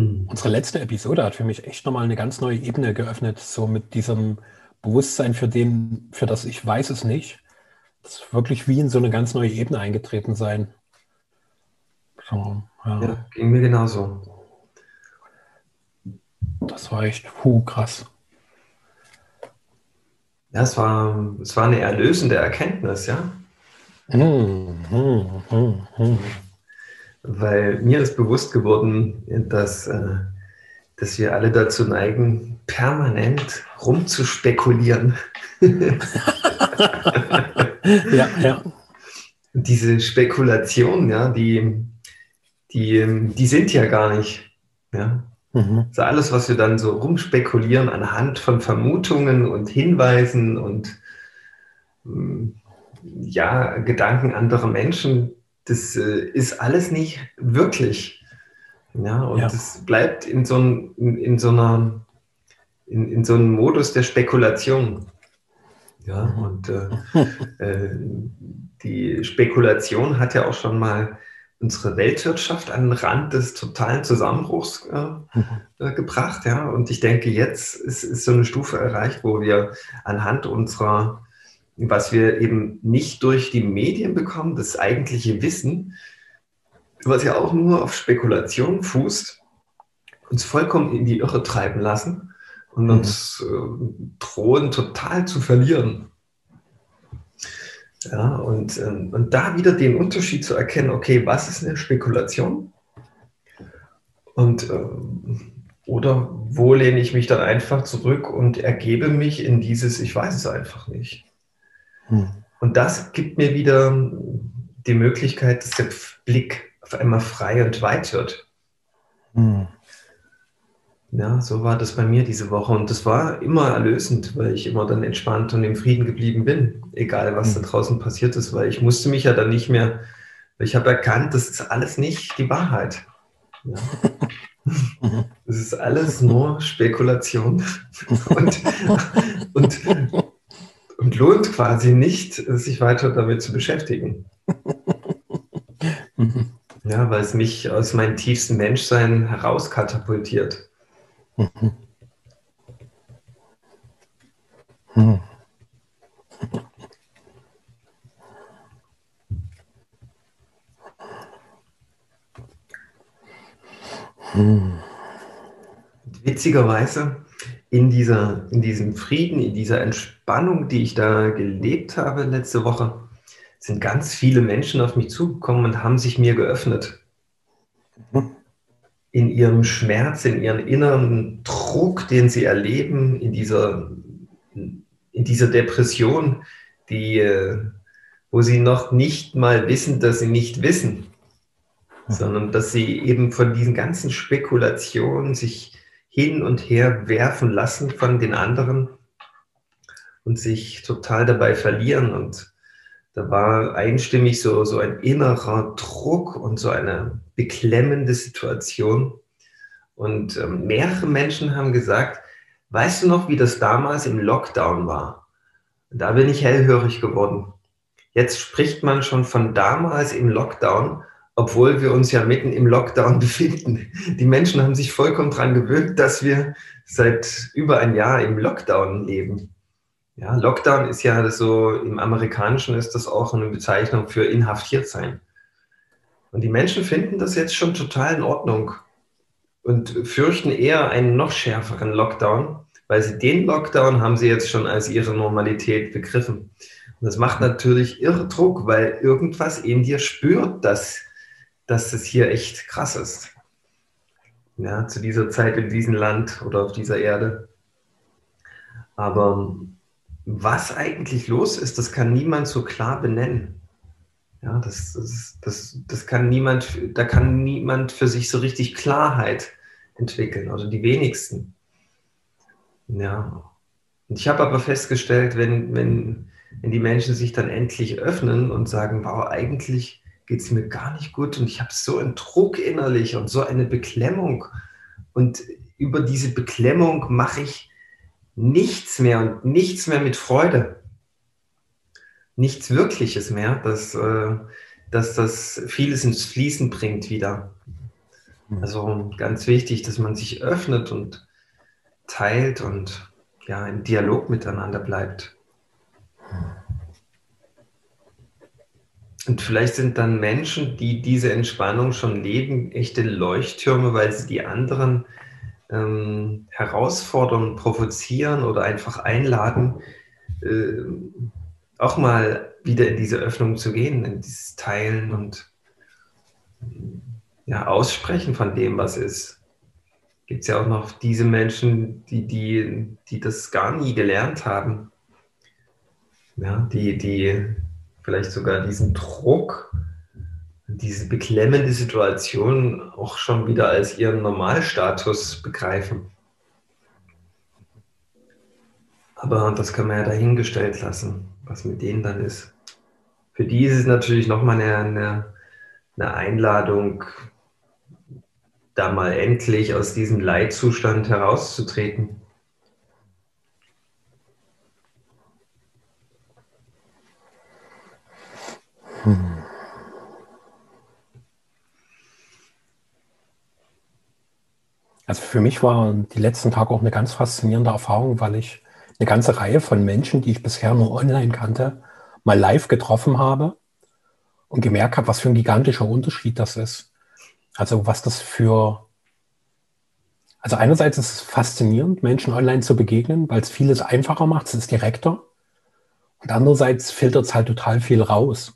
Hm. Unsere letzte Episode hat für mich echt nochmal eine ganz neue Ebene geöffnet, so mit diesem Bewusstsein für den, für das ich weiß es nicht. Das ist wirklich wie in so eine ganz neue Ebene eingetreten sein. So, ja. ja, ging mir genauso. Das war echt puh, krass. Ja, es war, es war eine erlösende Erkenntnis, ja. Hm, hm, hm. Weil mir ist bewusst geworden, dass, äh, dass wir alle dazu neigen, permanent rumzuspekulieren. ja, ja. Diese Spekulationen, ja, die, die, die sind ja gar nicht. Ja. Mhm. Also alles, was wir dann so rumspekulieren anhand von Vermutungen und Hinweisen und hm, ja, Gedanken anderer Menschen, das äh, ist alles nicht wirklich. Ja, und es ja. bleibt in so, ein, in, in, so einer, in, in so einem Modus der Spekulation. Ja, mhm. und äh, äh, die Spekulation hat ja auch schon mal unsere Weltwirtschaft an den Rand des totalen Zusammenbruchs äh, mhm. äh, gebracht. Ja? Und ich denke, jetzt ist, ist so eine Stufe erreicht, wo wir anhand unserer, was wir eben nicht durch die Medien bekommen, das eigentliche Wissen, was ja auch nur auf Spekulation fußt, uns vollkommen in die Irre treiben lassen und mhm. uns äh, drohen total zu verlieren. Ja, und, ähm, und da wieder den Unterschied zu erkennen, okay, was ist eine Spekulation? Und ähm, oder wo lehne ich mich dann einfach zurück und ergebe mich in dieses, ich weiß es einfach nicht. Hm. Und das gibt mir wieder die Möglichkeit, dass der Blick auf einmal frei und weit wird. Hm. Ja, so war das bei mir diese Woche und das war immer erlösend, weil ich immer dann entspannt und im Frieden geblieben bin, egal was mhm. da draußen passiert ist, weil ich musste mich ja dann nicht mehr, ich habe erkannt, das ist alles nicht die Wahrheit. Ja. Das ist alles nur Spekulation und, und, und lohnt quasi nicht, sich weiter damit zu beschäftigen. Ja, weil es mich aus meinem tiefsten Menschsein herauskatapultiert. Mhm. Hm. Hm. Witzigerweise in, dieser, in diesem Frieden, in dieser Entspannung, die ich da gelebt habe letzte Woche, sind ganz viele Menschen auf mich zugekommen und haben sich mir geöffnet. In ihrem Schmerz, in ihrem inneren Druck, den sie erleben, in dieser, in dieser Depression, die, äh, wo sie noch nicht mal wissen, dass sie nicht wissen, sondern dass sie eben von diesen ganzen Spekulationen sich hin und her werfen lassen von den anderen und sich total dabei verlieren. Und da war einstimmig so, so ein innerer Druck und so eine beklemmende Situation. Und ähm, mehrere Menschen haben gesagt, weißt du noch, wie das damals im Lockdown war? Da bin ich hellhörig geworden. Jetzt spricht man schon von damals im Lockdown, obwohl wir uns ja mitten im Lockdown befinden. Die Menschen haben sich vollkommen daran gewöhnt, dass wir seit über ein Jahr im Lockdown leben. Ja, Lockdown ist ja so, im Amerikanischen ist das auch eine Bezeichnung für inhaftiert sein. Und die Menschen finden das jetzt schon total in Ordnung und fürchten eher einen noch schärferen Lockdown, weil sie den Lockdown haben sie jetzt schon als ihre Normalität begriffen. Und das macht natürlich irre Druck, weil irgendwas in dir spürt, dass, dass es hier echt krass ist. Ja, zu dieser Zeit in diesem Land oder auf dieser Erde. Aber was eigentlich los ist, das kann niemand so klar benennen. Ja, das, das, das, das kann niemand, da kann niemand für sich so richtig Klarheit entwickeln, oder die wenigsten. Ja. Und ich habe aber festgestellt, wenn, wenn, wenn die Menschen sich dann endlich öffnen und sagen, wow, eigentlich geht es mir gar nicht gut und ich habe so einen Druck innerlich und so eine Beklemmung. Und über diese Beklemmung mache ich nichts mehr und nichts mehr mit Freude nichts Wirkliches mehr, dass, äh, dass das vieles ins Fließen bringt wieder. Hm. Also ganz wichtig, dass man sich öffnet und teilt und ja, im Dialog miteinander bleibt. Und vielleicht sind dann Menschen, die diese Entspannung schon leben, echte Leuchttürme, weil sie die anderen ähm, herausfordern, provozieren oder einfach einladen, äh, auch mal wieder in diese Öffnung zu gehen, in dieses Teilen und ja, Aussprechen von dem, was ist. Gibt es ja auch noch diese Menschen, die, die, die das gar nie gelernt haben. Ja, die, die vielleicht sogar diesen Druck, diese beklemmende Situation auch schon wieder als ihren Normalstatus begreifen. Aber das kann man ja dahingestellt lassen, was mit denen dann ist. Für die ist es natürlich nochmal eine, eine, eine Einladung, da mal endlich aus diesem Leitzustand herauszutreten. Also für mich war die letzten Tage auch eine ganz faszinierende Erfahrung, weil ich eine ganze Reihe von Menschen, die ich bisher nur online kannte, mal live getroffen habe und gemerkt habe, was für ein gigantischer Unterschied das ist. Also was das für... Also einerseits ist es faszinierend, Menschen online zu begegnen, weil es vieles einfacher macht, es ist direkter. Und andererseits filtert es halt total viel raus.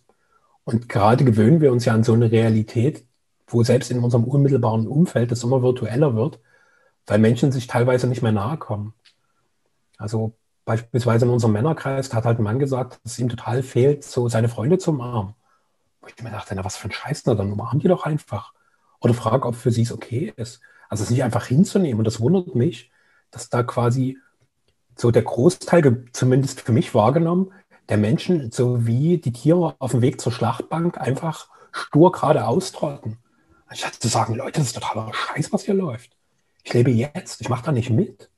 Und gerade gewöhnen wir uns ja an so eine Realität, wo selbst in unserem unmittelbaren Umfeld es immer virtueller wird, weil Menschen sich teilweise nicht mehr nahe kommen. Also beispielsweise in unserem Männerkreis hat halt ein Mann gesagt, dass es ihm total fehlt, so seine Freunde zu umarmen. Wo ich mir dachte, na, was für ein Scheiß, na, dann umarmen die doch einfach. Oder frag, ob für sie es okay ist. Also es nicht einfach hinzunehmen. Und das wundert mich, dass da quasi so der Großteil, zumindest für mich wahrgenommen, der Menschen, so wie die Tiere auf dem Weg zur Schlachtbank, einfach stur geradeaus trotten. Anstatt zu sagen, Leute, das ist totaler Scheiß, was hier läuft. Ich lebe jetzt, ich mache da nicht mit.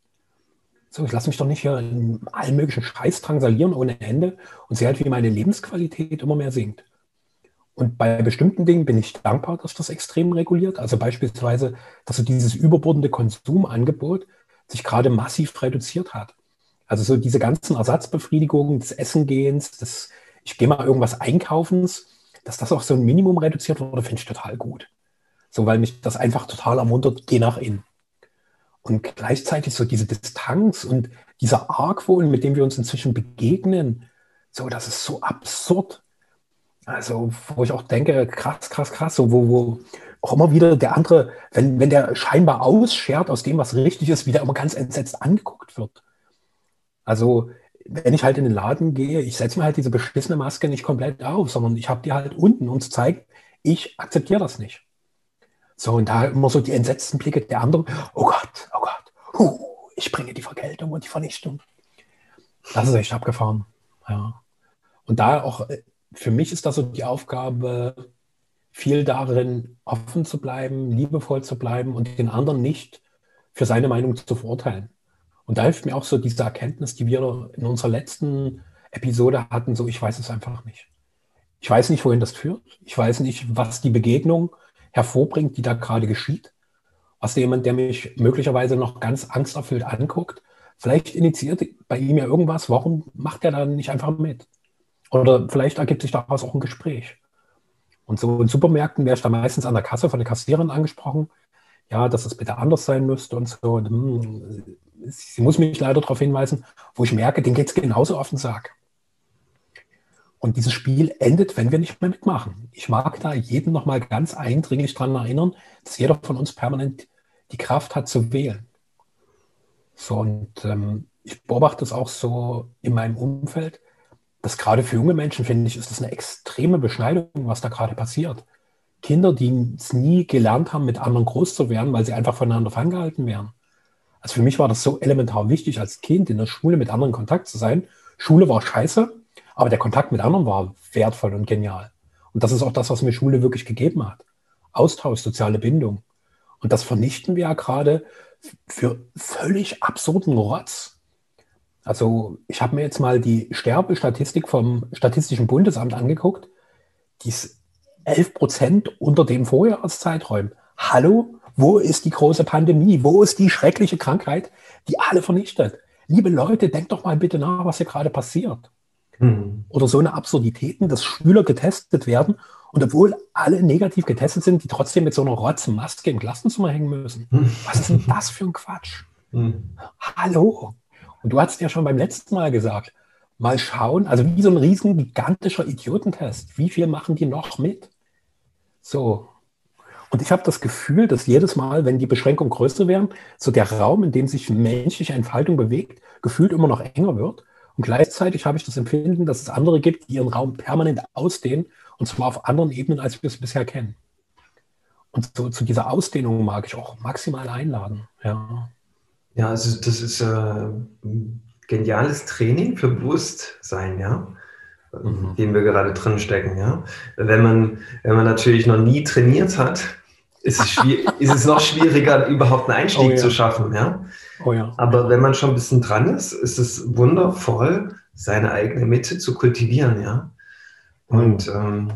So, ich lasse mich doch nicht hier in allen möglichen Scheiß drangsalieren ohne Ende und sehe halt, wie meine Lebensqualität immer mehr sinkt. Und bei bestimmten Dingen bin ich dankbar, dass das extrem reguliert. Also beispielsweise, dass so dieses überbordende Konsumangebot sich gerade massiv reduziert hat. Also so diese ganzen Ersatzbefriedigungen des Essengehens, des ich gehe mal irgendwas einkaufens, dass das auch so ein Minimum reduziert wurde, finde ich total gut. So, weil mich das einfach total ermuntert, geh nach innen. Und gleichzeitig so diese Distanz und dieser Argwohn, mit dem wir uns inzwischen begegnen, so, das ist so absurd. Also, wo ich auch denke, krass, krass, krass, so, wo, wo auch immer wieder der andere, wenn, wenn der scheinbar ausschert aus dem, was richtig ist, wieder immer ganz entsetzt angeguckt wird. Also, wenn ich halt in den Laden gehe, ich setze mir halt diese beschissene Maske nicht komplett auf, sondern ich habe die halt unten und zeigt, ich akzeptiere das nicht. So, und da immer so die entsetzten Blicke der anderen, oh Gott, oh Gott, huh, ich bringe die Vergeltung und die Vernichtung. Das ist echt abgefahren. Ja. Und da auch, äh, für mich ist das so die Aufgabe, viel darin offen zu bleiben, liebevoll zu bleiben und den anderen nicht für seine Meinung zu verurteilen. Und da hilft mir auch so diese Erkenntnis, die wir in unserer letzten Episode hatten, so ich weiß es einfach nicht. Ich weiß nicht, wohin das führt. Ich weiß nicht, was die Begegnung hervorbringt, die da gerade geschieht. Was jemand, der mich möglicherweise noch ganz angsterfüllt anguckt, vielleicht initiiert bei ihm ja irgendwas. Warum macht er da nicht einfach mit? Oder vielleicht ergibt sich daraus auch ein Gespräch. Und so in Supermärkten wäre ich da meistens an der Kasse von der Kassiererin angesprochen, ja, dass es bitte anders sein müsste und so. Und, hm, sie muss mich leider darauf hinweisen, wo ich merke, den geht es genauso auf den Sack. Und dieses Spiel endet, wenn wir nicht mehr mitmachen. Ich mag da jeden nochmal ganz eindringlich daran erinnern, dass jeder von uns permanent die Kraft hat zu wählen. So, und ähm, ich beobachte es auch so in meinem Umfeld, dass gerade für junge Menschen, finde ich, ist das eine extreme Beschneidung, was da gerade passiert. Kinder, die es nie gelernt haben, mit anderen groß zu werden, weil sie einfach voneinander ferngehalten werden. Also für mich war das so elementar wichtig, als Kind in der Schule mit anderen Kontakt zu sein. Schule war scheiße, aber der Kontakt mit anderen war wertvoll und genial. Und das ist auch das, was mir Schule wirklich gegeben hat. Austausch, soziale Bindung. Und das vernichten wir ja gerade für völlig absurden Rotz. Also ich habe mir jetzt mal die Sterbestatistik vom Statistischen Bundesamt angeguckt. Die ist 11 Prozent unter dem Vorjahreszeiträumen. Hallo, Wo ist die große Pandemie? Wo ist die schreckliche Krankheit, die alle vernichtet? Liebe Leute, denkt doch mal bitte nach, was hier gerade passiert. Mhm. Oder so eine Absurditäten, dass Schüler getestet werden und obwohl alle negativ getestet sind, die trotzdem mit so einer Rotzmaske im Klassenzimmer hängen müssen. Mhm. Was ist denn das für ein Quatsch? Mhm. Hallo. Und du hast ja schon beim letzten Mal gesagt, mal schauen, also wie so ein riesen gigantischer Idiotentest. Wie viel machen die noch mit? So. Und ich habe das Gefühl, dass jedes Mal, wenn die Beschränkungen größer werden, so der Raum, in dem sich menschliche Entfaltung bewegt, gefühlt immer noch enger wird. Und gleichzeitig habe ich das Empfinden, dass es andere gibt, die ihren Raum permanent ausdehnen, und zwar auf anderen Ebenen, als wir es bisher kennen. Und so, zu dieser Ausdehnung mag ich auch maximal einladen. Ja, ja also das ist äh, geniales Training für Bewusstsein, ja, mhm. dem wir gerade drin stecken, ja. Wenn man, wenn man natürlich noch nie trainiert hat, ist es, ist es noch schwieriger, überhaupt einen Einstieg oh, ja. zu schaffen, ja. Oh, ja. Aber wenn man schon ein bisschen dran ist, ist es wundervoll, seine eigene Mitte zu kultivieren, ja. Und ähm,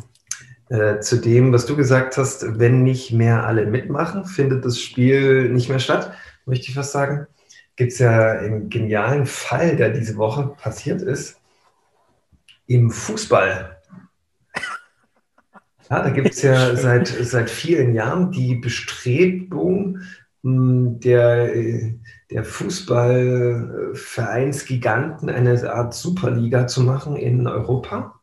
äh, zu dem, was du gesagt hast, wenn nicht mehr alle mitmachen, findet das Spiel nicht mehr statt, möchte ich fast sagen gibt es ja einen genialen Fall, der diese Woche passiert ist, im Fußball. Ja, da gibt es ja seit, seit vielen Jahren die Bestrebung hm, der, der Fußballvereinsgiganten eine Art Superliga zu machen in Europa.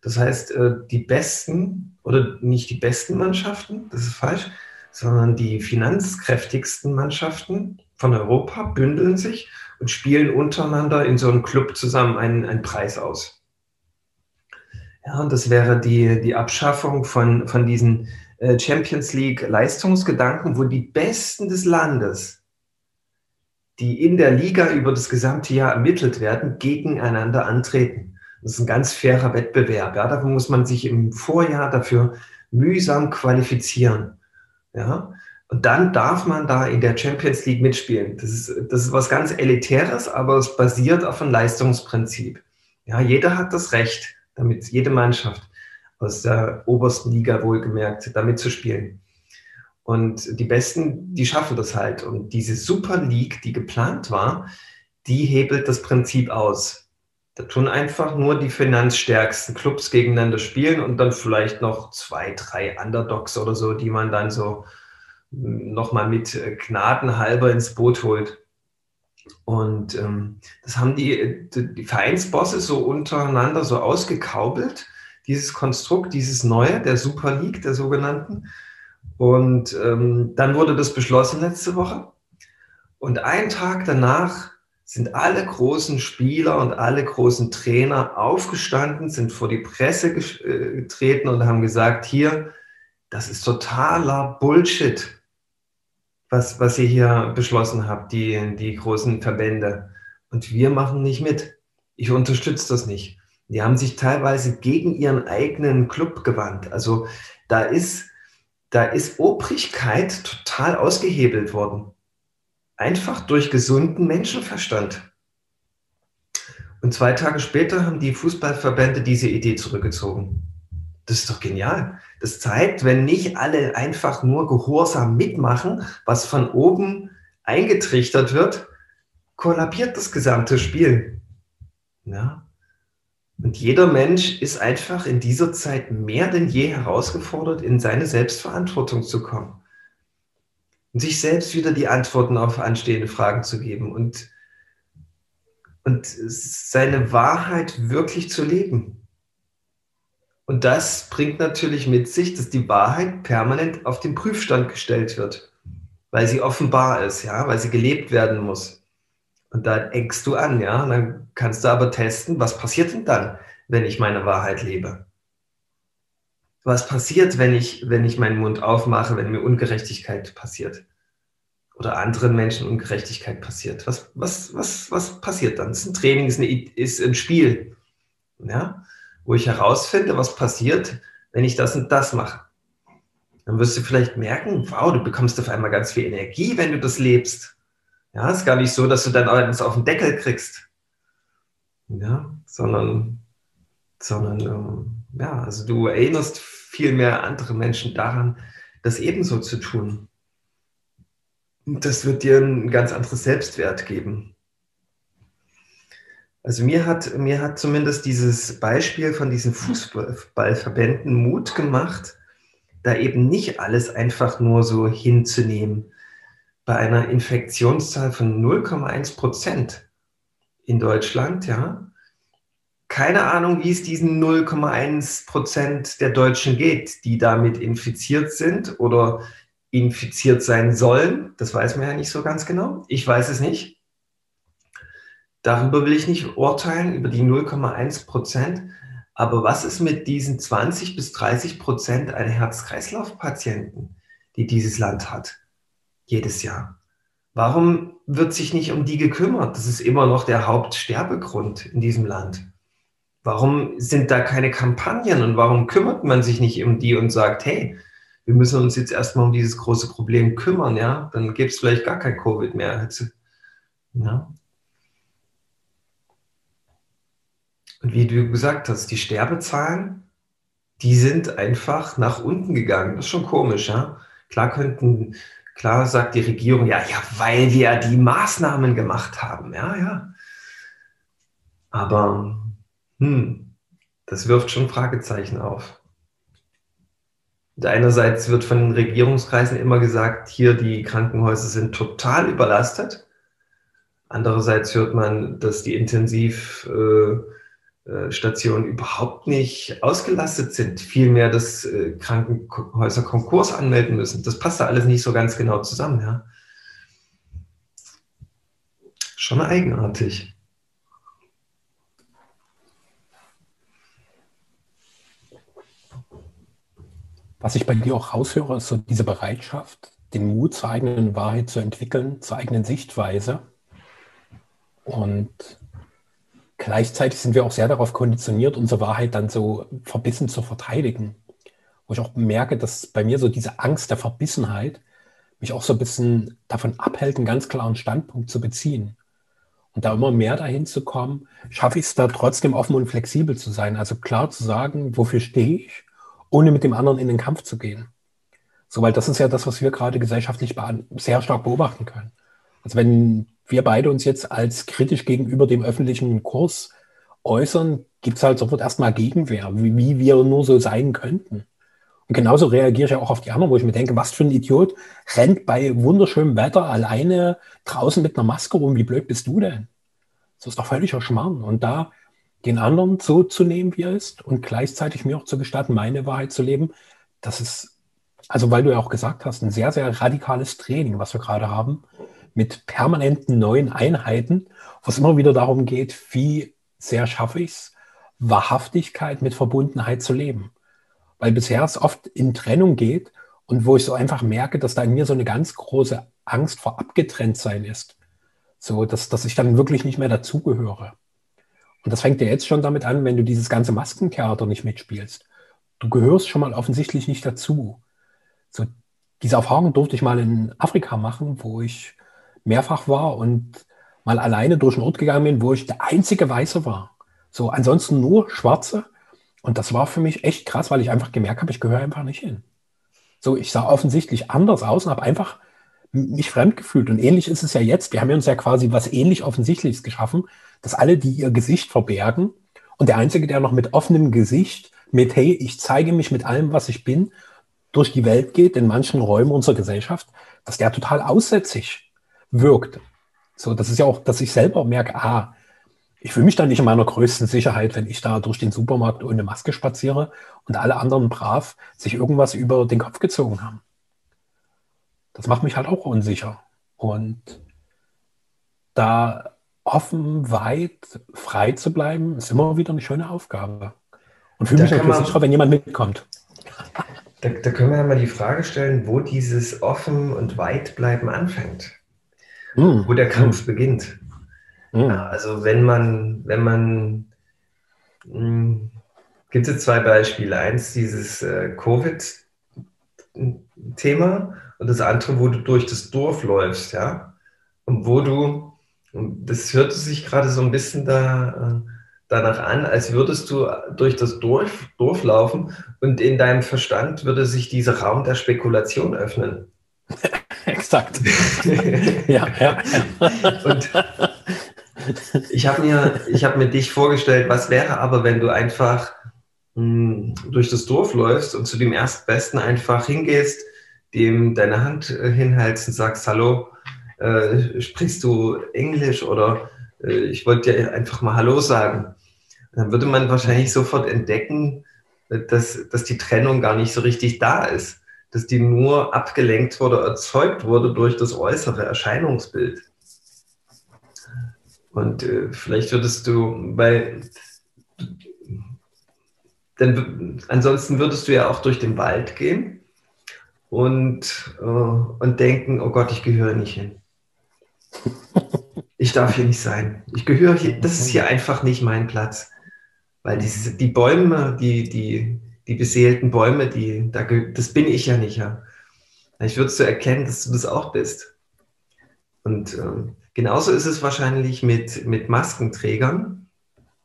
Das heißt, äh, die besten oder nicht die besten Mannschaften, das ist falsch, sondern die finanzkräftigsten Mannschaften von Europa bündeln sich und spielen untereinander in so einem Club zusammen einen, einen Preis aus. Ja, und das wäre die, die Abschaffung von, von diesen äh, Champions League Leistungsgedanken, wo die Besten des Landes, die in der Liga über das gesamte Jahr ermittelt werden, gegeneinander antreten. Das ist ein ganz fairer Wettbewerb. Ja, dafür muss man sich im Vorjahr dafür mühsam qualifizieren. Ja, und dann darf man da in der Champions League mitspielen. Das ist, das ist was ganz Elitäres, aber es basiert auf einem Leistungsprinzip. Ja, jeder hat das Recht, damit jede Mannschaft aus der obersten Liga wohlgemerkt, damit zu spielen. Und die Besten, die schaffen das halt. Und diese Super League, die geplant war, die hebelt das Prinzip aus. Da tun einfach nur die finanzstärksten Clubs gegeneinander spielen und dann vielleicht noch zwei, drei Underdogs oder so, die man dann so nochmal mit äh, Gnadenhalber ins Boot holt. Und ähm, das haben die, die Vereinsbosse so untereinander so ausgekaubelt, dieses Konstrukt, dieses neue, der Super League, der sogenannten. Und ähm, dann wurde das beschlossen letzte Woche. Und einen Tag danach sind alle großen Spieler und alle großen Trainer aufgestanden, sind vor die Presse äh, getreten und haben gesagt, hier, das ist totaler Bullshit was, was ihr hier beschlossen habt, die, die großen Verbände. Und wir machen nicht mit. Ich unterstütze das nicht. Die haben sich teilweise gegen ihren eigenen Club gewandt. Also da ist, da ist Obrigkeit total ausgehebelt worden. Einfach durch gesunden Menschenverstand. Und zwei Tage später haben die Fußballverbände diese Idee zurückgezogen. Das ist doch genial. Das zeigt, wenn nicht alle einfach nur gehorsam mitmachen, was von oben eingetrichtert wird, kollabiert das gesamte Spiel. Ja? Und jeder Mensch ist einfach in dieser Zeit mehr denn je herausgefordert, in seine Selbstverantwortung zu kommen. Und sich selbst wieder die Antworten auf anstehende Fragen zu geben und, und seine Wahrheit wirklich zu leben. Und das bringt natürlich mit sich, dass die Wahrheit permanent auf den Prüfstand gestellt wird, weil sie offenbar ist, ja, weil sie gelebt werden muss. Und da eckst du an, ja, und dann kannst du aber testen, was passiert denn dann, wenn ich meine Wahrheit lebe? Was passiert, wenn ich, wenn ich meinen Mund aufmache, wenn mir Ungerechtigkeit passiert? Oder anderen Menschen Ungerechtigkeit passiert? Was, was, was, was passiert dann? Das ist ein Training, ist, eine, ist ein Spiel. Ja? wo ich herausfinde, was passiert, wenn ich das und das mache. Dann wirst du vielleicht merken, wow, du bekommst auf einmal ganz viel Energie, wenn du das lebst. Ja, ist gar nicht so, dass du dann alles auf den Deckel kriegst. Ja, sondern, sondern, ähm, ja, also du erinnerst viel mehr andere Menschen daran, das ebenso zu tun. das wird dir ein ganz anderes Selbstwert geben. Also mir hat, mir hat zumindest dieses Beispiel von diesen Fußballverbänden Mut gemacht, da eben nicht alles einfach nur so hinzunehmen. Bei einer Infektionszahl von 0,1 Prozent in Deutschland, ja, keine Ahnung, wie es diesen 0,1 Prozent der Deutschen geht, die damit infiziert sind oder infiziert sein sollen. Das weiß man ja nicht so ganz genau. Ich weiß es nicht. Darüber will ich nicht urteilen, über die 0,1 Prozent. Aber was ist mit diesen 20 bis 30 Prozent an Herz-Kreislauf-Patienten, die dieses Land hat, jedes Jahr? Warum wird sich nicht um die gekümmert? Das ist immer noch der Hauptsterbegrund in diesem Land. Warum sind da keine Kampagnen und warum kümmert man sich nicht um die und sagt, hey, wir müssen uns jetzt erstmal um dieses große Problem kümmern, ja? Dann gibt es vielleicht gar kein Covid mehr. Ja? Und wie du gesagt hast, die Sterbezahlen, die sind einfach nach unten gegangen. Das ist schon komisch, ja. Klar könnten, klar sagt die Regierung, ja, ja, weil wir die Maßnahmen gemacht haben, ja, ja. Aber, hm, das wirft schon Fragezeichen auf. Und einerseits wird von den Regierungskreisen immer gesagt, hier die Krankenhäuser sind total überlastet. Andererseits hört man, dass die intensiv äh, Stationen überhaupt nicht ausgelastet sind, vielmehr, dass äh, Krankenhäuser Konkurs anmelden müssen. Das passt da alles nicht so ganz genau zusammen. Ja? Schon eigenartig. Was ich bei dir auch raushöre, ist so diese Bereitschaft, den Mut zur eigenen Wahrheit zu entwickeln, zur eigenen Sichtweise. Und Gleichzeitig sind wir auch sehr darauf konditioniert, unsere Wahrheit dann so verbissen zu verteidigen. Wo ich auch merke, dass bei mir so diese Angst der Verbissenheit mich auch so ein bisschen davon abhält, einen ganz klaren Standpunkt zu beziehen. Und da immer mehr dahin zu kommen, schaffe ich es da trotzdem offen und flexibel zu sein. Also klar zu sagen, wofür stehe ich, ohne mit dem anderen in den Kampf zu gehen. So, weil das ist ja das, was wir gerade gesellschaftlich sehr stark beobachten können. Also wenn wir beide uns jetzt als kritisch gegenüber dem öffentlichen Kurs äußern, gibt es halt sofort erstmal Gegenwehr, wie, wie, wir nur so sein könnten. Und genauso reagiere ich ja auch auf die anderen, wo ich mir denke, was für ein Idiot rennt bei wunderschönem Wetter alleine draußen mit einer Maske rum. Wie blöd bist du denn? Das ist doch völliger Schmarrn. Und da den anderen so zu nehmen, wie er ist und gleichzeitig mir auch zu gestatten, meine Wahrheit zu leben, das ist, also weil du ja auch gesagt hast, ein sehr, sehr radikales Training, was wir gerade haben mit permanenten neuen Einheiten, wo es immer wieder darum geht, wie sehr schaffe ich es, Wahrhaftigkeit mit Verbundenheit zu leben. Weil bisher es oft in Trennung geht und wo ich so einfach merke, dass da in mir so eine ganz große Angst vor Abgetrenntsein ist. So, dass, dass ich dann wirklich nicht mehr dazugehöre. Und das fängt ja jetzt schon damit an, wenn du dieses ganze Maskentheater nicht mitspielst. Du gehörst schon mal offensichtlich nicht dazu. So, diese Erfahrung durfte ich mal in Afrika machen, wo ich mehrfach war und mal alleine durch den Ort gegangen bin, wo ich der einzige Weiße war. So, ansonsten nur Schwarze. Und das war für mich echt krass, weil ich einfach gemerkt habe, ich gehöre einfach nicht hin. So, ich sah offensichtlich anders aus und habe einfach mich fremd gefühlt. Und ähnlich ist es ja jetzt. Wir haben uns ja quasi was ähnlich Offensichtliches geschaffen, dass alle, die ihr Gesicht verbergen und der Einzige, der noch mit offenem Gesicht, mit, hey, ich zeige mich mit allem, was ich bin, durch die Welt geht, in manchen Räumen unserer Gesellschaft, dass der total aussätzig wirkt. So, das ist ja auch, dass ich selber merke, ah, ich fühle mich da nicht in meiner größten Sicherheit, wenn ich da durch den Supermarkt ohne Maske spaziere und alle anderen brav sich irgendwas über den Kopf gezogen haben. Das macht mich halt auch unsicher. Und da offen, weit, frei zu bleiben, ist immer wieder eine schöne Aufgabe. Und fühle mich natürlich sicher, wenn jemand mitkommt. Da, da können wir ja mal die Frage stellen, wo dieses offen und weit bleiben anfängt mhm. wo der Kampf beginnt. Mhm. Also wenn man, wenn man, hm, gibt es zwei Beispiele. Eins, dieses äh, Covid-Thema und das andere, wo du durch das Dorf läufst, ja. Und wo du, das hörte sich gerade so ein bisschen da, äh, danach an, als würdest du durch das Dorf, Dorf laufen und in deinem Verstand würde sich dieser Raum der Spekulation öffnen. exakt. ja, ja, ja. Und ich habe mir, hab mir dich vorgestellt, was wäre aber, wenn du einfach mh, hm, durch das Dorf läufst und zu dem Erstbesten einfach hingehst, dem deine Hand äh, hinhältst und sagst, hallo, äh, sprichst du Englisch oder äh, ich wollte dir einfach mal Hallo sagen. Dann würde man wahrscheinlich sofort entdecken, äh, dass, dass die Trennung gar nicht so richtig da ist, dass die nur abgelenkt wurde, erzeugt wurde durch das äußere Erscheinungsbild. Und äh, vielleicht würdest du, weil denn ansonsten würdest du ja auch durch den Wald gehen und, äh, und denken, oh Gott, ich gehöre nicht hin. Ich darf hier nicht sein. Ich gehöre hier, das ist hier einfach nicht mein Platz. Weil diese, die Bäume, die, die, die beseelten Bäume, die, da, das bin ich ja nicht. Ja. Ich würde so erkennen, dass du das auch bist. Und äh, genauso ist es wahrscheinlich mit, mit Maskenträgern.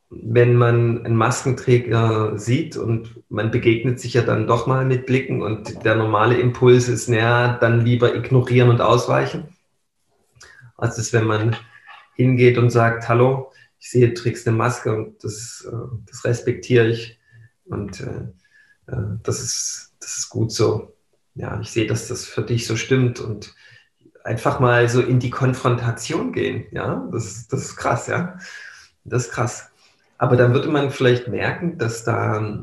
Wenn man einen Maskenträger sieht und man begegnet sich ja dann doch mal mit Blicken und der normale Impuls ist, naja, dann lieber ignorieren und ausweichen als es, wenn man hingeht und sagt, hallo, ich sehe, du trägst eine Maske und das, äh, das respektiere ich und äh, das, ist, das ist gut so. Ja, ich sehe, dass das für dich so stimmt und einfach mal so in die Konfrontation gehen. Ja, das, das ist krass, ja. Das ist krass. Aber dann würde man vielleicht merken, dass da,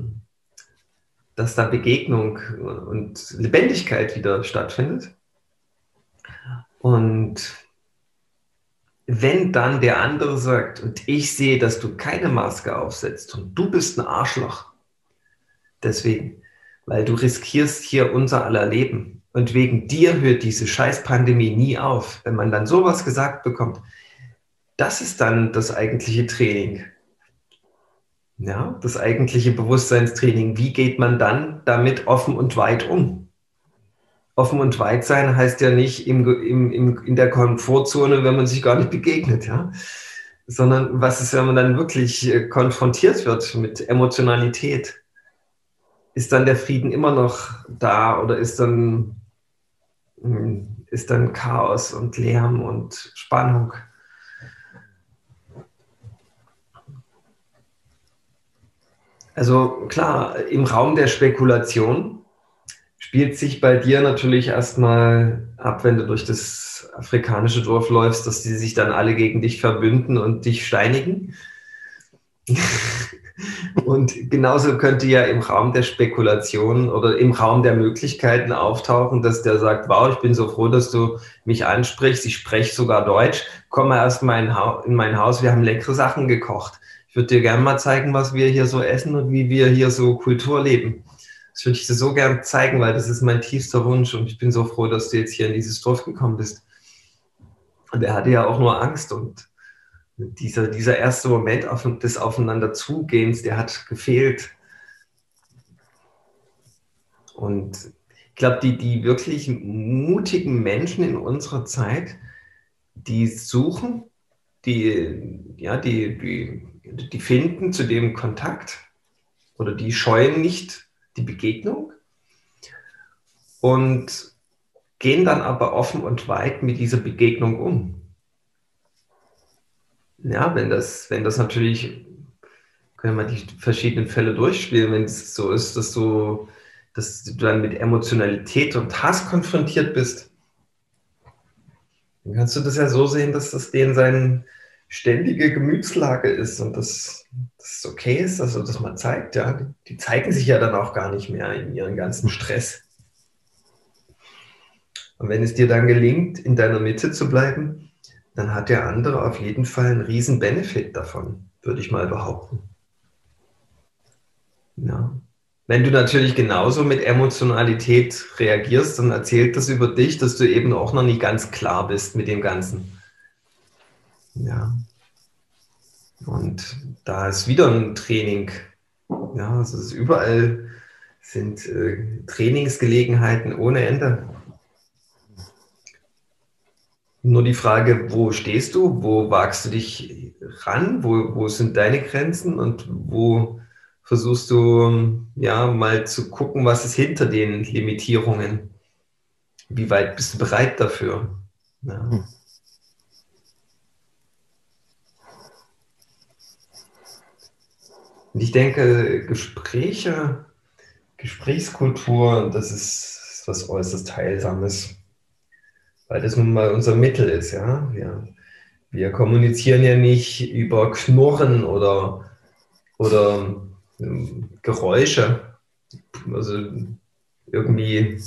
dass da Begegnung und Lebendigkeit wieder stattfindet. Und wenn dann der andere sagt und ich sehe, dass du keine Maske aufsetzt und du bist ein Arschloch, deswegen, weil du riskierst hier unser aller Leben und wegen dir hört diese Scheißpandemie nie auf. Wenn man dann sowas gesagt bekommt, das ist dann das eigentliche Training. Ja, das eigentliche Bewusstseinstraining. Wie geht man dann damit offen und weit um? offen und weit sein heißt ja nicht im, im, im, in der Komfortzone, wenn man sich gar nicht begegnet, ja. Sondern was ist, wenn man dann wirklich äh, konfrontiert wird mit Emotionalität? Ist dann der Frieden immer noch da oder ist dann, hm, ist dann Chaos und Lärm und Spannung? Also klar, im Raum der Spekulation spielt sich bei dir natürlich erstmal ab, wenn du durch das afrikanische Dorf läufst, dass die sich dann alle gegen dich verbünden und dich steinigen. Und genauso könnte ja im Raum der Spekulation oder im Raum der Möglichkeiten auftauchen, dass der sagt, wow, ich bin so froh, dass du mich ansprichst, ich spreche sogar Deutsch, komm mal erst mal in, mein Haus, wir haben leckere Sachen gekocht. Ich würde dir gerne mal zeigen, was wir hier so essen und wie wir hier so Kultur leben. Das würde ich dir so gern zeigen, weil das ist mein tiefster Wunsch und ich bin so froh, dass du jetzt hier in dieses Dorf gekommen bist. Und er hatte ja auch nur Angst und dieser, dieser erste Moment des Aufeinanderzugehens, der hat gefehlt. Und ich glaube, die, die wirklich mutigen Menschen in unserer Zeit, die suchen, die, ja, die, die, die finden zu dem Kontakt oder die scheuen nicht die Begegnung und gehen dann aber offen und weit mit dieser Begegnung um. Ja, wenn das, wenn das natürlich, können wir die verschiedenen Fälle durchspielen, wenn es so ist, dass du, dass du dann mit Emotionalität und Hass konfrontiert bist, dann kannst du das ja so sehen, dass das denen sein, ständige Gemütslage ist und dass das okay ist, dass das mal zeigt. Ja? Die zeigen sich ja dann auch gar nicht mehr in ihren ganzen Stress. Und wenn es dir dann gelingt, in deiner Mitte zu bleiben, dann hat der andere auf jeden Fall einen riesen Benefit davon, würde ich mal behaupten. Ja. Wenn du natürlich genauso mit Emotionalität reagierst, dann erzählt das über dich, dass du eben auch noch nicht ganz klar bist mit dem Ganzen. Ja. Und da ist wieder ein Training. Ja, also es ist überall sind äh, Trainingsgelegenheiten ohne Ende. Nur die Frage, wo stehst du? Wo wagst du dich ran? Wo, wo sind deine Grenzen? Und wo versuchst du ja mal zu gucken, was ist hinter den Limitierungen? Wie weit bist du bereit dafür? Ja. Hm. Und ich denke, Gespräche, Gesprächskultur, das ist was äußerst Heilsames, weil das nun mal unser Mittel ist. Ja? Wir, wir kommunizieren ja nicht über Knurren oder, oder ähm, Geräusche. Also irgendwie,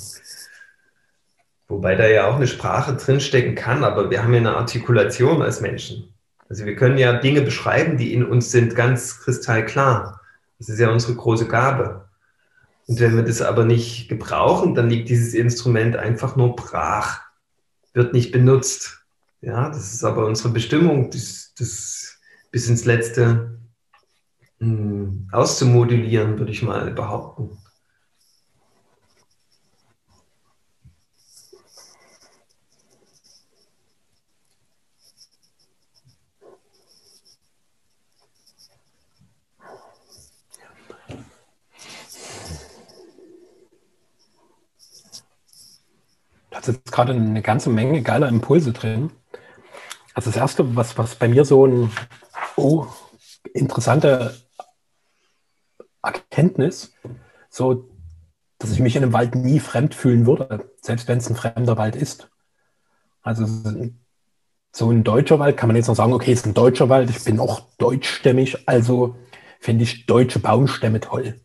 wobei da ja auch eine Sprache drinstecken kann, aber wir haben ja eine Artikulation als Menschen. Also wir können ja Dinge beschreiben, die in uns sind, ganz kristallklar. Das ist ja unsere große Gabe. Und wenn wir das aber nicht gebrauchen, dann liegt dieses Instrument einfach nur brach, wird nicht benutzt. Ja, das ist aber unsere Bestimmung, das, das bis ins Letzte mh, hm, auszumodulieren, würde ich mal behaupten. Hast jetzt gerade eine ganze Menge geiler Impulse drin. Also das erste, was, was bei mir so ein oh, interessante Erkenntnis, so, dass ich mich in einem Wald nie fremd fühlen würde, selbst wenn es ein fremder Wald ist. Also so ein deutscher Wald kann man jetzt noch sagen, okay, es ist ein deutscher Wald, ich bin auch deutschstämmig, also finde ich deutsche Baumstämme toll.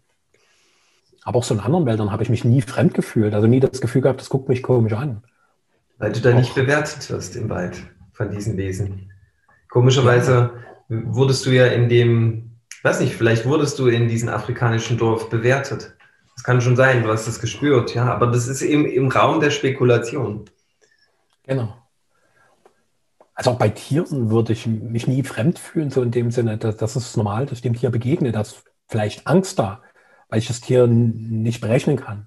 Aber auch so in anderen Wäldern habe ich mich nie fremd gefühlt, also nie das Gefühl gehabt, das guckt mich komisch an. Weil du da auch. nicht bewertet wirst im Wald von diesen Wesen. Komischerweise ja. wurdest du ja in dem, weiß nicht, vielleicht wurdest du in diesem afrikanischen Dorf bewertet. Das kann schon sein, du hast das gespürt, ja, aber das ist eben im Raum der Spekulation. Genau. Also auch bei Tieren würde ich mich nie fremd fühlen, so in dem Sinne, dass das ist normal, dass ich dem Tier begegne, dass vielleicht Angst da weil ich das Tier nicht berechnen kann.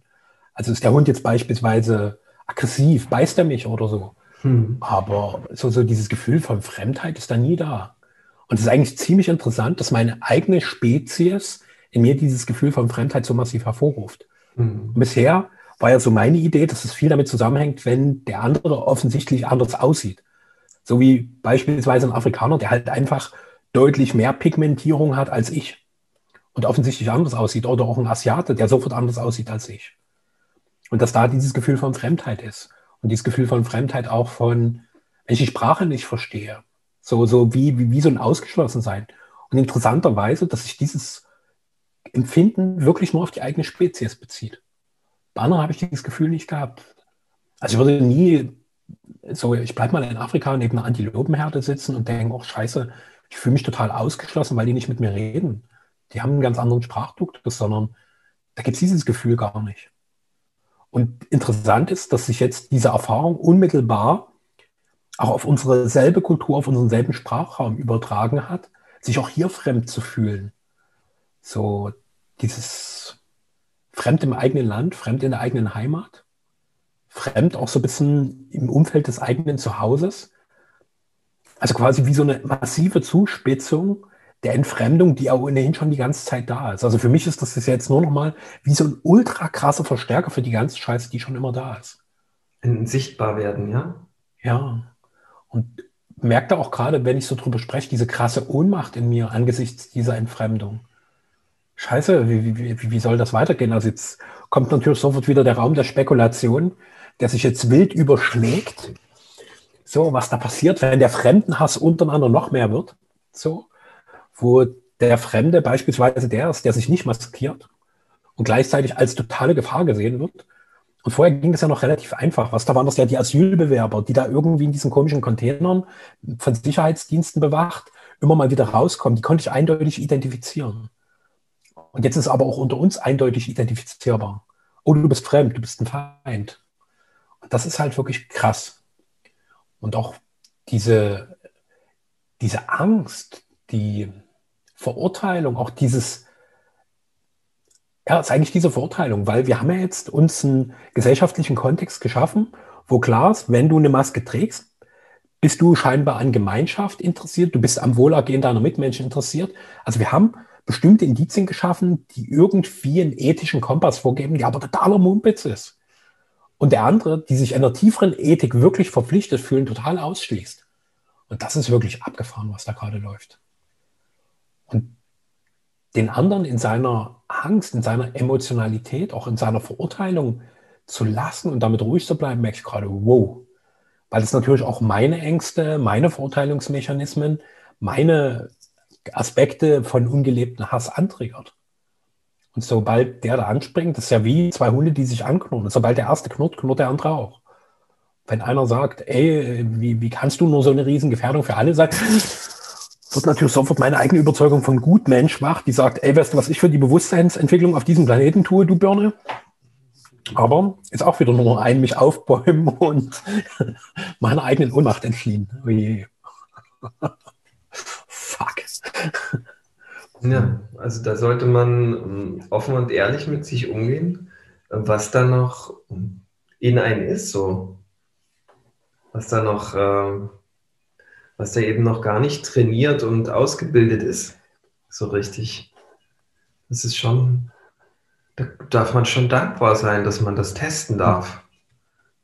Also ist der Hund jetzt beispielsweise aggressiv, beißt er mich oder so. Hm. Aber so, so dieses Gefühl von Fremdheit ist da nie da. Und es ist eigentlich ziemlich interessant, dass meine eigene Spezies in mir dieses Gefühl von Fremdheit so massiv hervorruft. Hm. bisher war ja so meine Idee, dass es viel damit zusammenhängt, wenn der andere offensichtlich anders aussieht. So wie beispielsweise ein Afrikaner, der halt einfach deutlich mehr Pigmentierung hat als ich und offensichtlich anders aussieht oder auch ein Asiate, der sofort anders aussieht als ich. Und dass da dieses Gefühl von Fremdheit ist. Und dieses Gefühl von Fremdheit auch von, wenn ich die Sprache nicht verstehe. So, so wie, wie, wie so ein Ausgeschlossensein. Und interessanterweise, dass sich dieses Empfinden wirklich nur auf die eigene Spezies bezieht. Bei anderen habe ich dieses Gefühl nicht gehabt. Also ich würde nie so, ich bleibe mal in Afrika neben einer Antilopenherde sitzen und denke, oh scheiße, ich fühle mich total ausgeschlossen, weil die nicht mit mir reden die haben einen ganz anderen Sprachduktus, sondern da gibt es dieses Gefühl gar nicht. Und interessant ist, dass sich jetzt diese Erfahrung unmittelbar auch auf unsere selbe Kultur, auf unseren selben Sprachraum übertragen hat, sich auch hier fremd zu fühlen. So dieses fremd im eigenen Land, fremd in der eigenen Heimat, fremd auch so ein bisschen im Umfeld des eigenen Zuhauses. Also quasi wie so eine massive Zuspitzung der Entfremdung, die auch ohnehin schon die ganze Zeit da ist. Also für mich ist das jetzt nur noch mal wie so ein ultra krasser Verstärker für die ganze Scheiße, die schon immer da ist. Ein sichtbar werden, ja? Ja. Und merkt auch gerade, wenn ich so drüber spreche, diese krasse Ohnmacht in mir angesichts dieser Entfremdung. Scheiße, wie, wie, wie soll das weitergehen? Also jetzt kommt natürlich sofort wieder der Raum der Spekulation, der sich jetzt wild überschlägt. So, was da passiert, wenn der Fremdenhass untereinander noch mehr wird. So, wo der Fremde beispielsweise der ist, der sich nicht maskiert und gleichzeitig als totale Gefahr gesehen wird. Und vorher ging das ja noch relativ einfach. Was da waren das ja die Asylbewerber, die da irgendwie in diesen komischen Containern von Sicherheitsdiensten bewacht immer mal wieder rauskommen. Die konnte ich eindeutig identifizieren. Und jetzt ist aber auch unter uns eindeutig identifizierbar. Oh, du bist fremd, du bist ein Feind. Und das ist halt wirklich krass. Und auch diese, diese Angst, die Verurteilung, auch dieses, ja, ist eigentlich diese Verurteilung, weil wir haben ja jetzt uns einen gesellschaftlichen Kontext geschaffen, wo klar ist, wenn du eine Maske trägst, bist du scheinbar an Gemeinschaft interessiert, du bist am Wohlergehen deiner Mitmenschen interessiert. Also wir haben bestimmte Indizien geschaffen, die irgendwie einen ethischen Kompass vorgeben, der aber totaler Mumpitz ist. und der andere, die sich einer tieferen Ethik wirklich verpflichtet fühlen, total ausschließt. Und das ist wirklich abgefahren, was da gerade läuft. Den anderen in seiner Angst, in seiner Emotionalität, auch in seiner Verurteilung zu lassen und damit ruhig zu bleiben, merke ich gerade, wow. Weil es natürlich auch meine Ängste, meine Verurteilungsmechanismen, meine Aspekte von ungelebten Hass antriggert. Und sobald der da anspringt, das ist ja wie zwei Hunde, die sich anknurren. Sobald der erste knurrt, knurrt der andere auch. Wenn einer sagt, ey, wie, wie kannst du nur so eine Riesengefährdung für alle sein, wird natürlich sofort meine eigene Überzeugung von Gutmensch wach, die sagt, ey, weißt du, was ich für die Bewusstseinsentwicklung auf diesem Planeten tue, du Birne? Aber ist auch wieder nur ein mich aufbäumen und meiner eigenen Ohnmacht entfliehen. Oh je. Fuck. Ja, also da sollte man ähm, offen und ehrlich mit sich umgehen, was da noch in einem ist, so. Was da noch, äh, was da eben noch gar nicht trainiert und ausgebildet ist, so richtig. Das ist schon, da darf man schon dankbar sein, dass man das testen darf.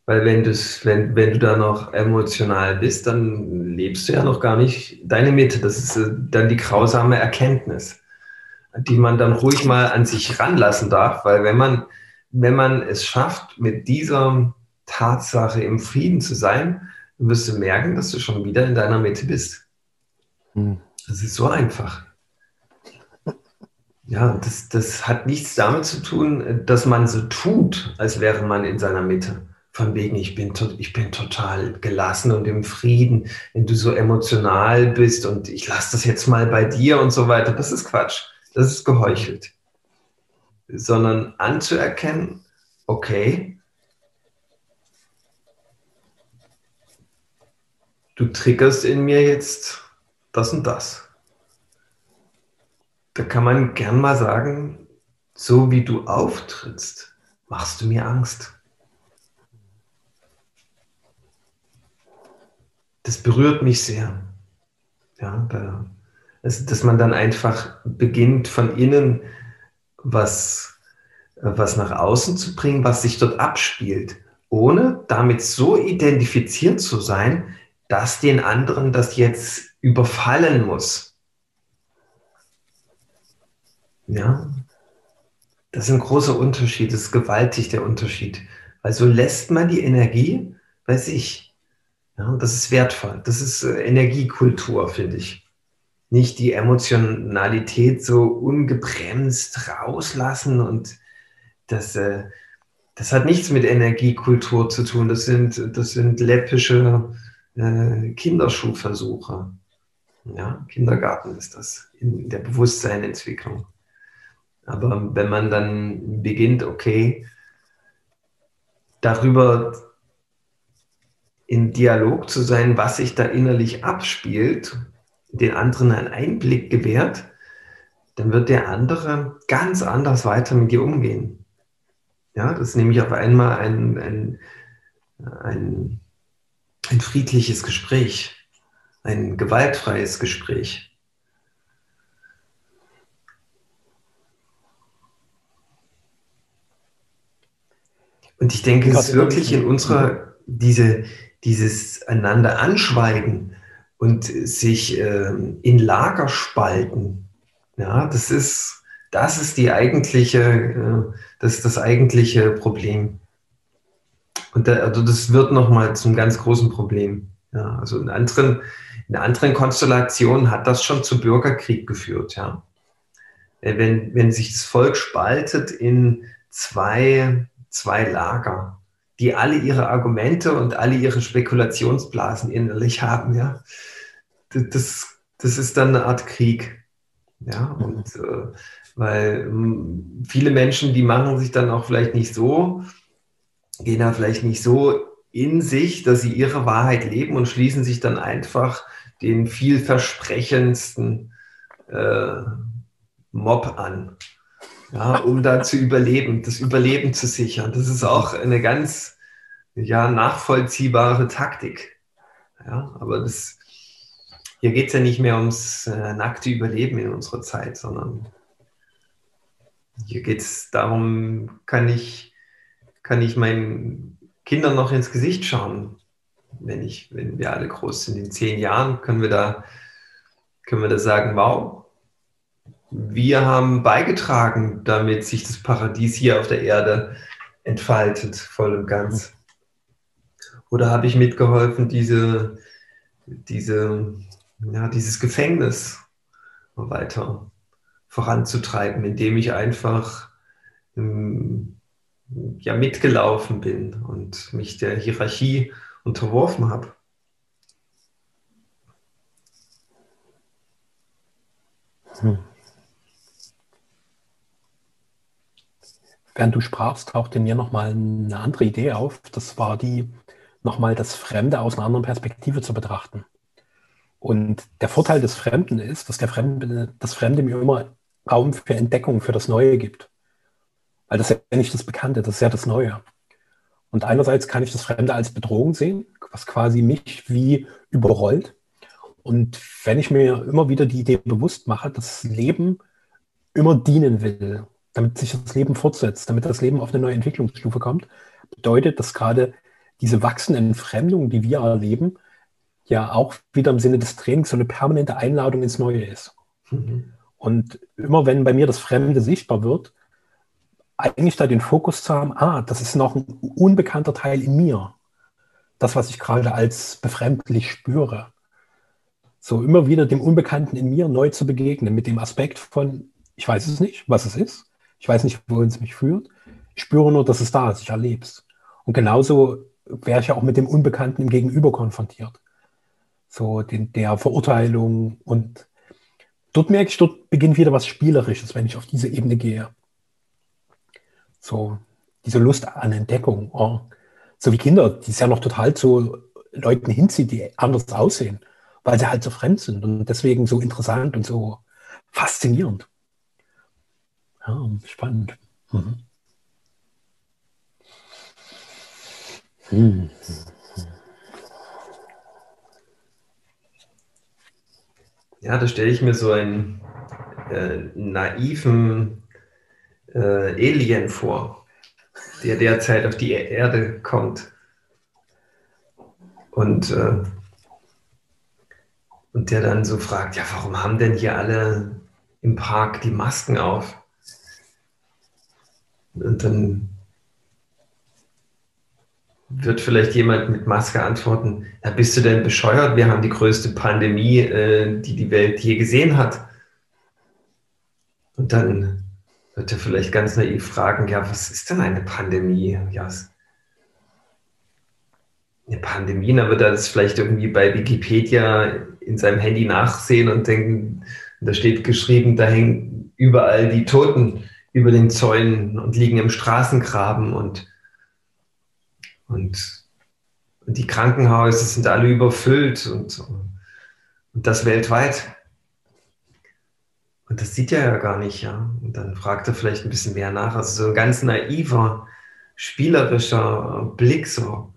Weil wenn, wenn, wenn du da noch emotional bist, dann lebst du ja noch gar nicht deine Mitte. Das ist äh, dann die grausame Erkenntnis, die man dann ruhig mal an sich ranlassen darf. Weil wenn man, wenn man es schafft, mit dieser Tatsache im Frieden zu sein, wirst du merken, dass du schon wieder in deiner Mitte bist. Hm. Das ist so einfach. Ja, das, das hat nichts damit zu tun, dass man so tut, als wäre man in seiner Mitte von wegen, ich bin, ich bin total gelassen und im Frieden, wenn du so emotional bist und ich lasse das jetzt mal bei dir und so weiter. Das ist Quatsch. Das ist geheuchelt. Sondern anzuerkennen, okay, du triggerst in mir jetzt das und das. Da kann man gern mal sagen, so wie du auftrittst, machst du mir Angst. das berührt mich sehr. Ja, da, also, dass man dann einfach beginnt, von innen was, was nach außen zu bringen, was sich dort abspielt, ohne damit so identifiziert zu sein, dass den anderen das jetzt überfallen muss. Ja, das ist ein großer Unterschied, das ist gewaltig der Unterschied. Also lässt man die Energie bei sich. Ja, das ist wertvoll. Das ist äh, Energiekultur, finde ich. Nicht die Emotionalität so ungebremst rauslassen und das, äh, das hat nichts mit Energiekultur zu tun. Das sind, das sind läppische äh, Kinderschuhversuche. Ja, Kindergarten ist das in der Bewusstseinentwicklung. Aber wenn man dann beginnt, okay, darüber in Dialog zu sein, was sich da innerlich abspielt, den anderen einen Einblick gewährt, dann wird der andere ganz anders weiter mit dir umgehen. Ja, das ist nämlich auf einmal ein, ein, ein, ein friedliches Gespräch, ein gewaltfreies Gespräch. Und ich denke, es ist wirklich in unserer, diese, dieses einander anschweigen und sich äh, in Lager spalten, ja, das ist, das ist die eigentliche, äh, das ist das eigentliche Problem. Und da, also das wird nochmal zum ganz großen Problem. Ja, also in anderen, in anderen Konstellationen hat das schon zu Bürgerkrieg geführt, ja. Äh, wenn, wenn sich das Volk spaltet in zwei, zwei Lager, die alle ihre Argumente und alle ihre Spekulationsblasen innerlich haben, ja. Das, das ist dann eine Art Krieg. Ja, und äh, weil hm, viele Menschen, die machen sich dann auch vielleicht nicht so, gehen da vielleicht nicht so in sich, dass sie ihre Wahrheit leben und schließen sich dann einfach den vielversprechendsten äh, Mob an, ja, um da zu überleben, das Überleben zu sichern. Das ist auch eine ganz ja, nachvollziehbare Taktik. Ja, aber das, hier geht es ja nicht mehr ums äh, nackte Überleben in unserer Zeit, sondern hier geht es darum, kann ich, kann ich mein, Kindern noch ins Gesicht schauen, wenn, ich, wenn wir alle groß sind. In zehn Jahren können wir da, können wir da sagen, wow, wir haben beigetragen, damit sich das Paradies hier auf der Erde entfaltet, voll und ganz. Oder habe ich mitgeholfen, diese, diese, ja, dieses Gefängnis weiter voranzutreiben, indem ich einfach ähm, ja, mitgelaufen bin und mich der Hierarchie unterworfen habe. Hm. Während du sprachst, tauchte mir nochmal eine andere Idee auf. Das war die, nochmal das Fremde aus einer anderen Perspektive zu betrachten. Und der Vorteil des Fremden ist, dass der Fremde, das Fremde mir immer Raum für Entdeckung, für das Neue gibt. Weil das ist ja nicht das Bekannte, das ist ja das Neue. Und einerseits kann ich das Fremde als Bedrohung sehen, was quasi mich wie überrollt. Und wenn ich mir immer wieder die Idee bewusst mache, dass das Leben immer dienen will, damit sich das Leben fortsetzt, damit das Leben auf eine neue Entwicklungsstufe kommt, bedeutet das gerade diese wachsende Entfremdung, die wir erleben, ja auch wieder im Sinne des Trainings so eine permanente Einladung ins Neue ist. Mhm. Und immer wenn bei mir das Fremde sichtbar wird, eigentlich da den Fokus zu haben, ah, das ist noch ein unbekannter Teil in mir. Das, was ich gerade als befremdlich spüre. So immer wieder dem Unbekannten in mir neu zu begegnen, mit dem Aspekt von, ich weiß es nicht, was es ist. Ich weiß nicht, wohin es mich führt. Ich spüre nur, dass es da ist, ich erlebe es. Und genauso wäre ich ja auch mit dem Unbekannten im Gegenüber konfrontiert. So den, der Verurteilung. Und dort merke ich, dort beginnt wieder was Spielerisches, wenn ich auf diese Ebene gehe. So diese Lust an Entdeckung. Oh. So wie Kinder, die es ja noch total zu Leuten hinzieht, die anders aussehen, weil sie halt so fremd sind und deswegen so interessant und so faszinierend. Ja, spannend. Mhm. Hm. Ja, da stelle ich mir so einen äh, naiven äh, Alien vor, der derzeit auf die Erde kommt. Und, äh, und der dann so fragt, ja, warum haben denn hier alle im Park die Masken auf? Und dann wird vielleicht jemand mit Maske antworten, ja, bist du denn bescheuert? Wir haben die größte Pandemie, äh, die die Welt je gesehen hat. Und dann wird er vielleicht ganz naiv fragen, ja, was ist denn eine Pandemie? Ja, eine Pandemie, dann wird er das vielleicht irgendwie bei Wikipedia in seinem Handy nachsehen und denken, da steht geschrieben, da hängen überall die Toten über den Zäunen und liegen im Straßengraben und und, und die Krankenhäuser sind alle überfüllt und, und das weltweit. Und das sieht er ja gar nicht, ja. Und dann fragt er vielleicht ein bisschen mehr nach. Also so ein ganz naiver, spielerischer Blick so.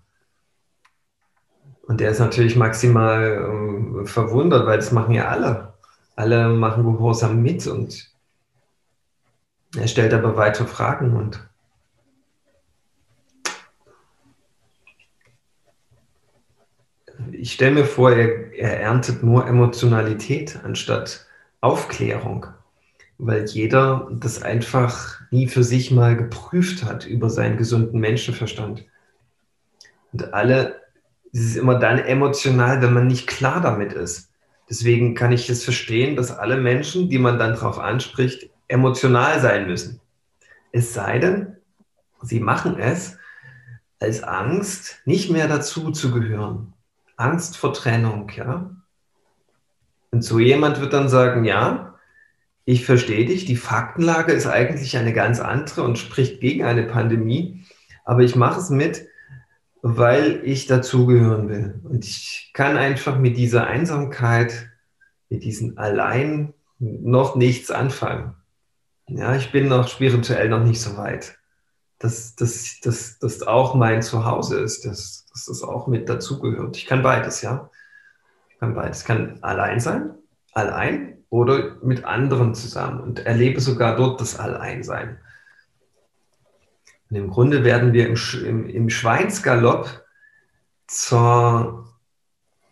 Und der ist natürlich maximal äh, verwundert, weil das machen ja alle. Alle machen Gehorsam mit und er stellt aber weitere Fragen und ich stelle mir vor, er, er erntet nur Emotionalität anstatt Aufklärung, weil jeder das einfach nie für sich mal geprüft hat über seinen gesunden Menschenverstand. Und alle, es ist immer dann emotional, wenn man nicht klar damit ist. Deswegen kann ich es verstehen, dass alle Menschen, die man dann darauf anspricht, emotional sein müssen. Es sei denn, sie machen es als Angst, nicht mehr dazu zu gehören. Angst vor Trennung, ja. Und so jemand wird dann sagen, ja, ich verstehe dich, die Faktenlage ist eigentlich eine ganz andere und spricht gegen eine Pandemie, aber ich mache es mit, weil ich dazugehören will. Und ich kann einfach mit dieser Einsamkeit, mit diesem Allein noch nichts anfangen. Ja, ich bin noch spirituell noch nicht so weit, dass das dass, dass auch mein Zuhause ist, dass, dass das auch mit dazugehört. Ich kann beides, ja. Kann beides. Kann allein sein, allein oder mit anderen zusammen und erlebe sogar dort das Alleinsein. Und im Grunde werden wir im, im, im Schweinsgalopp zur,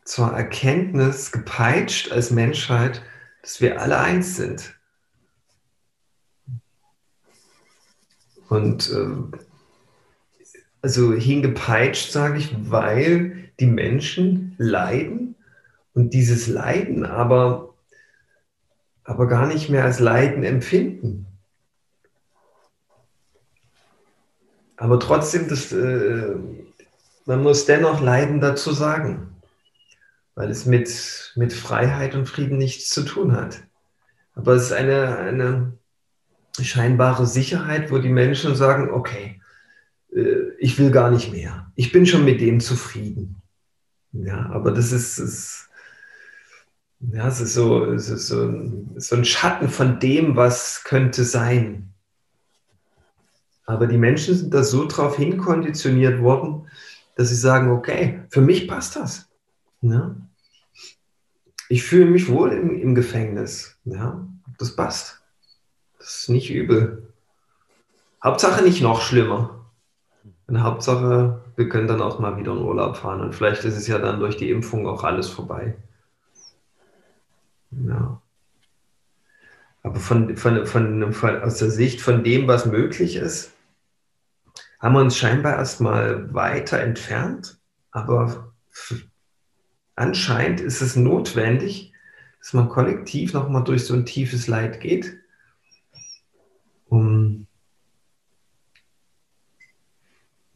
zur Erkenntnis gepeitscht als Menschheit, dass wir alle eins sind. Und äh, also hingepeitscht, sage ich, weil die Menschen leiden und dieses Leiden aber, aber gar nicht mehr als Leiden empfinden. Aber trotzdem, das, äh, man muss dennoch Leiden dazu sagen, weil es mit, mit Freiheit und Frieden nichts zu tun hat. Aber es ist eine, eine scheinbare Sicherheit, wo die Menschen sagen, okay, äh, ich will gar nicht mehr. Ich bin schon mit dem zufrieden. Ja, aber das ist, ist ja, es ist, so, es ist so, so ein Schatten von dem, was könnte sein. Aber die Menschen sind da so drauf hinkonditioniert worden, dass sie sagen, okay, für mich passt das. Ja? Ich fühle mich wohl im, im Gefängnis. Ja? Das passt. Das ist nicht übel. Hauptsache nicht noch schlimmer. Und Hauptsache, wir können dann auch mal wieder in Urlaub fahren. Und vielleicht ist es ja dann durch die Impfung auch alles vorbei. Ja. Aber von, von, von, von, aus der Sicht von dem, was möglich ist, haben wir uns scheinbar erstmal weiter entfernt. Aber anscheinend ist es notwendig, dass man kollektiv nochmal durch so ein tiefes Leid geht, um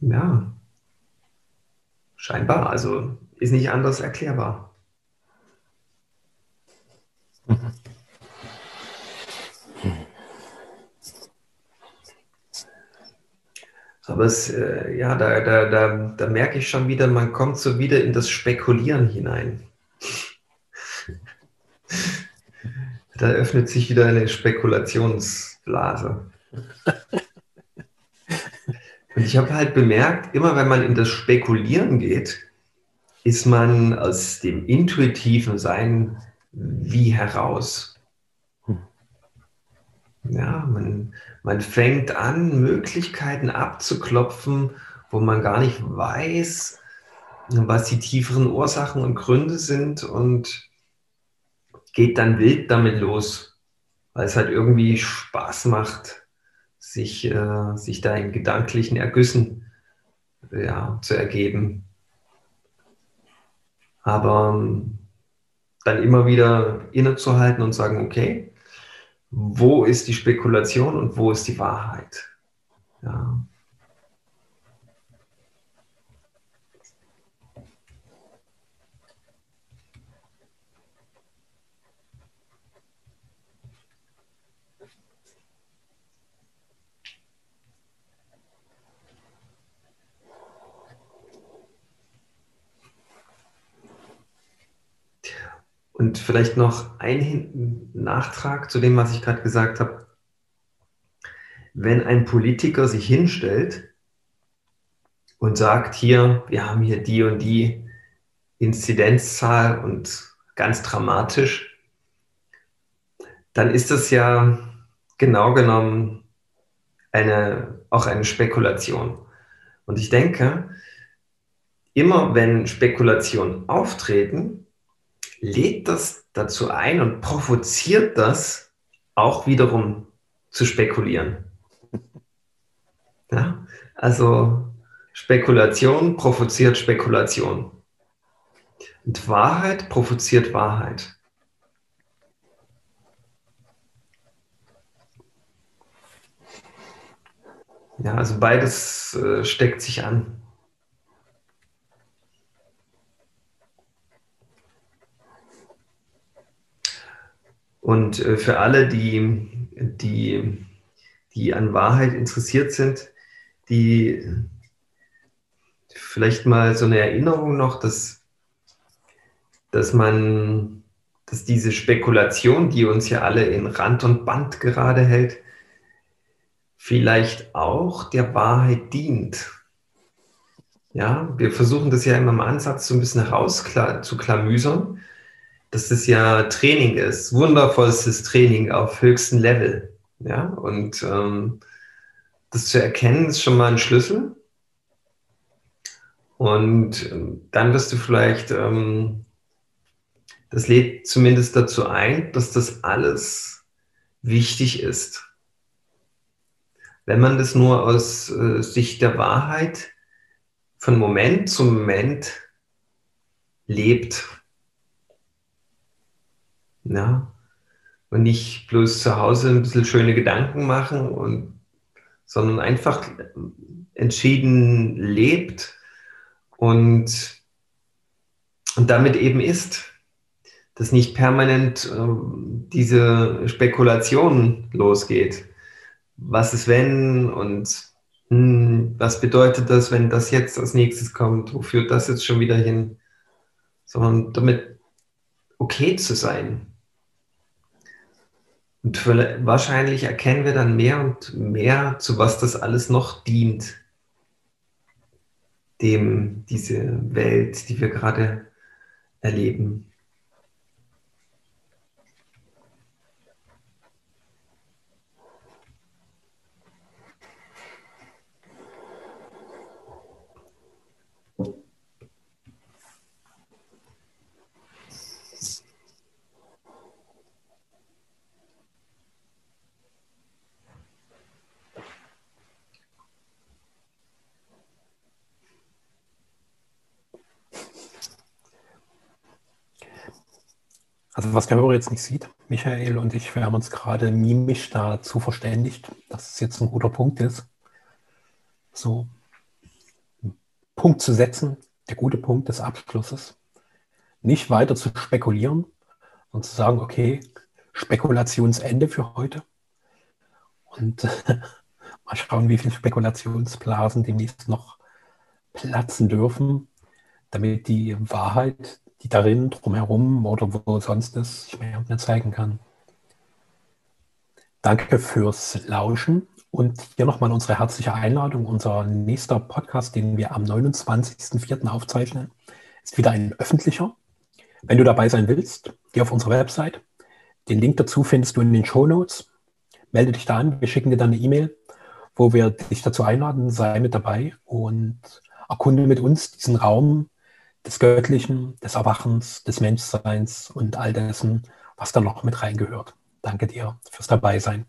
ja, scheinbar, also ist nicht anders erklärbar. Aber es, äh, ja, da, da, da, da merke ich schon wieder, man kommt so wieder in das Spekulieren hinein. da öffnet sich wieder eine Spekulationsblase. Und ich habe halt bemerkt, immer wenn man in das Spekulieren geht, ist man aus dem intuitiven Sein wie heraus. Ja, man, man fängt an, Möglichkeiten abzuklopfen, wo man gar nicht weiß, was die tieferen Ursachen und Gründe sind und geht dann wild damit los, weil es halt irgendwie Spaß macht, sich, äh, sich da in gedanklichen Ergüssen ja, zu ergeben. Aber ähm, dann immer wieder innezuhalten und sagen, okay, wo ist die Spekulation und wo ist die Wahrheit? Ja. Und vielleicht noch ein Nachtrag zu dem, was ich gerade gesagt habe. Wenn ein Politiker sich hinstellt und sagt, hier, wir haben hier die und die Inzidenzzahl und ganz dramatisch, dann ist das ja genau genommen eine, auch eine Spekulation. Und ich denke, immer wenn Spekulationen auftreten, lädt das dazu ein und provoziert das auch wiederum zu spekulieren. Ja? Also Spekulation provoziert Spekulation. Und Wahrheit provoziert Wahrheit. Ja, also beides äh, steckt sich an. Und äh, für alle, die, die, die an Wahrheit interessiert sind, die vielleicht mal so eine Erinnerung noch, dass, dass man, dass diese Spekulation, die uns ja alle in Rand und Band gerade hält, vielleicht auch der Wahrheit dient. Ja, wir versuchen das ja immer im Ansatz so ein bisschen herauszuklamüsern dass das ja Training ist, wundervollstes Training auf höchstem Level. Ja, und ähm, das zu erkennen, ist schon mal ein Schlüssel. Und ähm, dann wirst du vielleicht, ähm, das lädt zumindest dazu ein, dass das alles wichtig ist. Wenn man das nur aus äh, Sicht der Wahrheit von Moment zu Moment lebt. Ja, und nicht bloß zu Hause ein bisschen schöne Gedanken machen und sondern einfach entschieden lebt und, und damit eben ist, dass nicht permanent äh, diese Spekulation losgeht. Was ist wenn und hm, was bedeutet das, wenn das jetzt als nächstes kommt? Wo führt das jetzt schon wieder hin? Sondern damit okay zu sein. Und wahrscheinlich erkennen wir dann mehr und mehr, zu was das alles noch dient dem diese Welt, die wir gerade erleben. Also was der Hörer jetzt nicht sieht, Michael und ich, wir haben uns gerade mimisch dazu verständigt, dass es jetzt ein guter Punkt ist, so einen Punkt zu setzen, der gute Punkt des Abschlusses. Nicht weiter zu spekulieren und zu sagen, okay, Spekulationsende für heute. Und mal schauen, wie viele Spekulationsblasen demnächst noch platzen dürfen, damit die Wahrheit die darin, drumherum oder wo sonst ist, ich mir mehr zeigen kann. Danke fürs Lauschen und hier nochmal unsere herzliche Einladung. Unser nächster Podcast, den wir am 29.04. aufzeichnen, ist wieder ein öffentlicher. Wenn du dabei sein willst, geh auf unsere Website. Den Link dazu findest du in den Show Notes. Melde dich da an, wir schicken dir dann eine E-Mail, wo wir dich dazu einladen, sei mit dabei und erkunde mit uns diesen Raum des Göttlichen, des Erwachens, des Menschseins und all dessen, was da noch mit reingehört. Danke dir fürs Dabeisein.